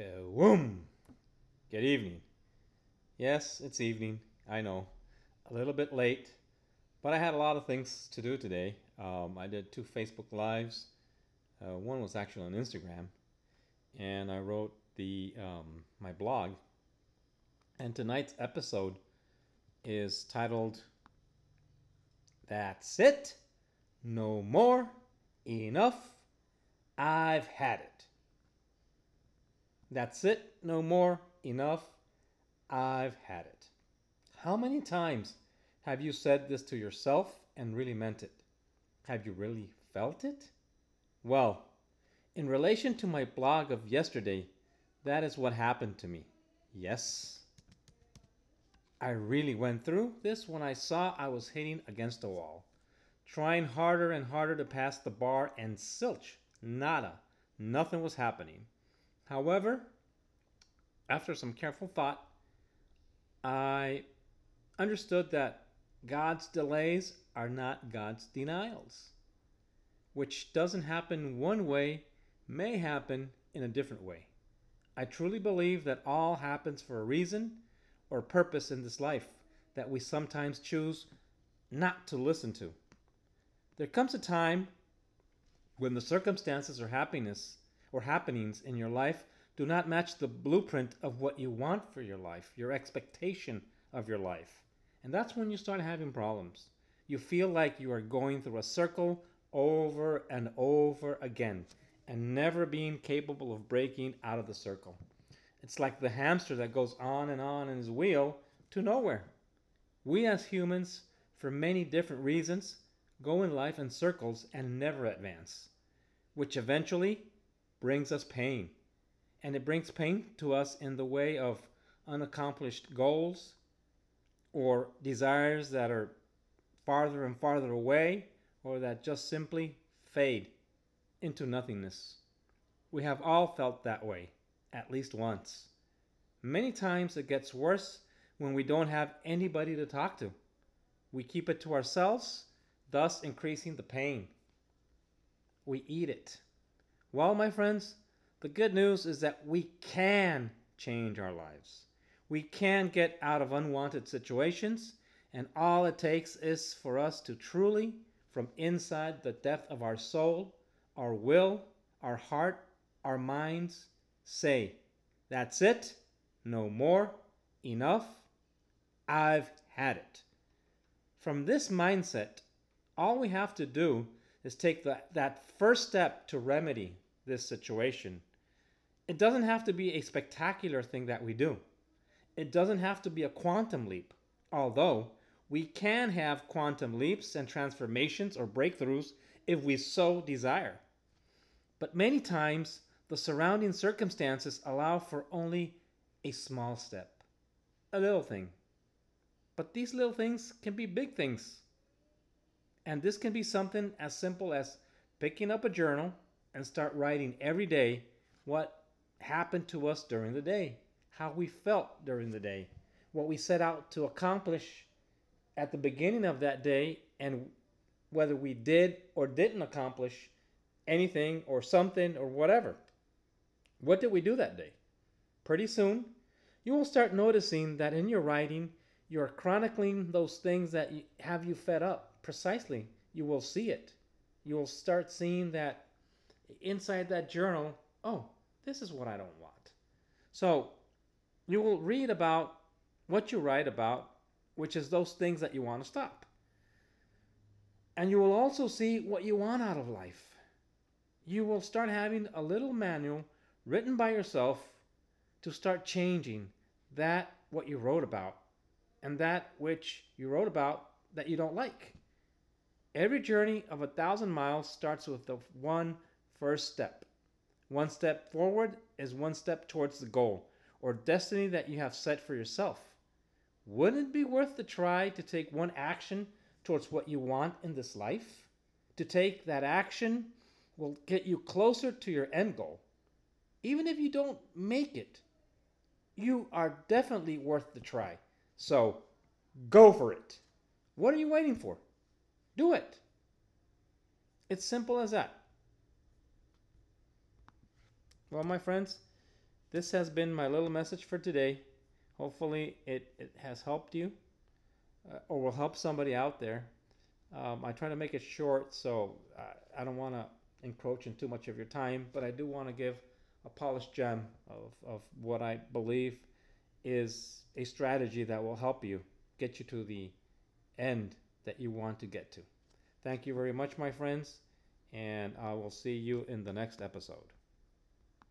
Kawoom! Good evening. Yes, it's evening. I know. A little bit late, but I had a lot of things to do today. Um, I did two Facebook Lives. Uh, one was actually on Instagram, and I wrote the um, my blog. And tonight's episode is titled "That's It, No More, Enough, I've Had It." That's it, no more, enough, I've had it. How many times have you said this to yourself and really meant it? Have you really felt it? Well, in relation to my blog of yesterday, that is what happened to me. Yes. I really went through this when I saw I was hitting against a wall, trying harder and harder to pass the bar, and silch, nada, nothing was happening. However, after some careful thought, I understood that God's delays are not God's denials. Which doesn't happen one way may happen in a different way. I truly believe that all happens for a reason or purpose in this life that we sometimes choose not to listen to. There comes a time when the circumstances or happiness or happenings in your life do not match the blueprint of what you want for your life, your expectation of your life. And that's when you start having problems. You feel like you are going through a circle over and over again and never being capable of breaking out of the circle. It's like the hamster that goes on and on in his wheel to nowhere. We as humans, for many different reasons, go in life in circles and never advance, which eventually brings us pain. And it brings pain to us in the way of unaccomplished goals or desires that are farther and farther away or that just simply fade into nothingness. We have all felt that way, at least once. Many times it gets worse when we don't have anybody to talk to. We keep it to ourselves, thus increasing the pain. We eat it. Well, my friends, the good news is that we can change our lives. We can get out of unwanted situations, and all it takes is for us to truly, from inside the depth of our soul, our will, our heart, our minds, say, That's it, no more, enough, I've had it. From this mindset, all we have to do is take the, that first step to remedy this situation. It doesn't have to be a spectacular thing that we do. It doesn't have to be a quantum leap, although we can have quantum leaps and transformations or breakthroughs if we so desire. But many times, the surrounding circumstances allow for only a small step, a little thing. But these little things can be big things. And this can be something as simple as picking up a journal and start writing every day what happened to us during the day, how we felt during the day, what we set out to accomplish at the beginning of that day, and whether we did or didn't accomplish anything or something or whatever. What did we do that day? Pretty soon, you will start noticing that in your writing, you're chronicling those things that have you fed up. Precisely, you will see it. You will start seeing that inside that journal, oh, this is what I don't want. So you will read about what you write about, which is those things that you want to stop. And you will also see what you want out of life. You will start having a little manual written by yourself to start changing that what you wrote about and that which you wrote about that you don't like. Every journey of a thousand miles starts with the one first step. One step forward is one step towards the goal or destiny that you have set for yourself. Wouldn't it be worth the try to take one action towards what you want in this life? To take that action will get you closer to your end goal. Even if you don't make it, you are definitely worth the try. So go for it. What are you waiting for? Do it. It's simple as that. Well, my friends, this has been my little message for today. Hopefully, it, it has helped you uh, or will help somebody out there. Um, I try to make it short, so I, I don't want to encroach in too much of your time, but I do want to give a polished gem of, of what I believe is a strategy that will help you get you to the end that you want to get to. Thank you very much, my friends, and I will see you in the next episode.